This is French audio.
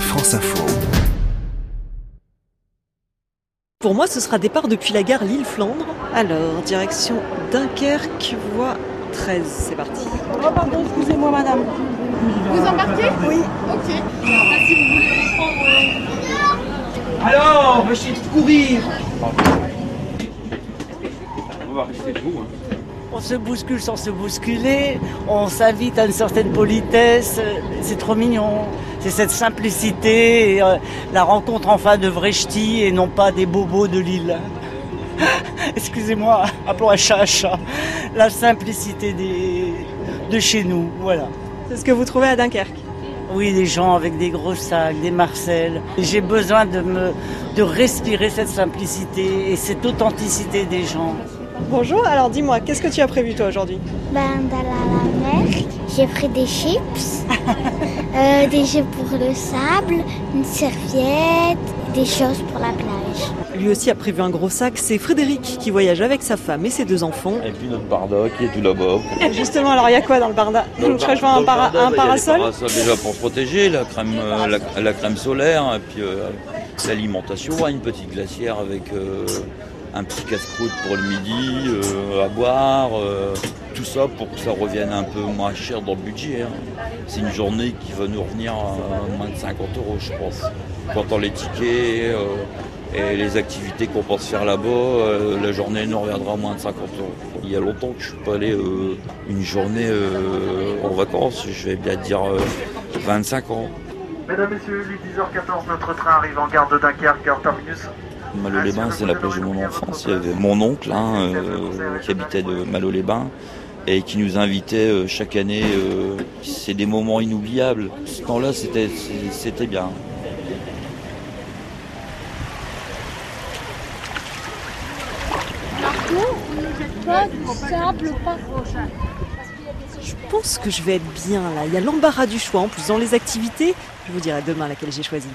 France Info. Pour moi, ce sera départ depuis la gare Lille-Flandre. Alors, direction Dunkerque, voie 13. C'est parti. Oh pardon, excusez-moi madame. Vous embarquez? Oui. Ok. Si vous voulez prendre. euh, Alors, on va essayer de courir. On se bouscule sans se bousculer, on s'invite à une certaine politesse, c'est trop mignon. C'est cette simplicité, et, euh, la rencontre enfin de vrais ch'tis et non pas des bobos de Lille. Excusez-moi, appelons un chat un chat. La simplicité des, de chez nous, voilà. C'est ce que vous trouvez à Dunkerque Oui, des gens avec des gros sacs, des Marcel. J'ai besoin de me, de respirer cette simplicité et cette authenticité des gens. Bonjour, alors dis-moi, qu'est-ce que tu as prévu toi aujourd'hui? Ben, d'aller à la mer, j'ai pris des chips, euh, des jeux pour le sable, une serviette, des choses pour la plage. Lui aussi a prévu un gros sac. C'est Frédéric qui voyage avec sa femme et ses deux enfants. Et puis notre barda qui est tout là-bas. Justement, alors il y a quoi dans le barda Dans le Je vois un, para- barda, un bah, parasol. déjà pour se protéger, la crème, euh, la, la crème solaire, et puis euh, l'alimentation, une petite glacière avec euh, un petit casse-croûte pour le midi, euh, à boire, euh, tout ça pour que ça revienne un peu moins cher dans le budget. hein. C'est une journée qui va nous revenir à moins de 50 euros, je pense. Comptant les tickets euh, et les activités qu'on pense faire là-bas, euh, la journée nous reviendra à moins de 50 euros. Il y a longtemps que je suis pas allé euh, une journée en vacances, je vais bien dire euh, 25 ans. Mesdames, Messieurs, il est 10h14, notre train arrive en gare de Dunkerque, gare terminus. Malo-les-Bains, c'est la plage de mon enfance. Il y avait mon oncle hein, euh, qui habitait de Malo-les-Bains et qui nous invitait euh, chaque année. euh, c'est des moments inoubliables. Ce temps-là, c'était c'était bien. Je pense que je vais être bien là. Il y a l'embarras du choix en plus dans les activités. Je vous dirai demain laquelle j'ai choisi.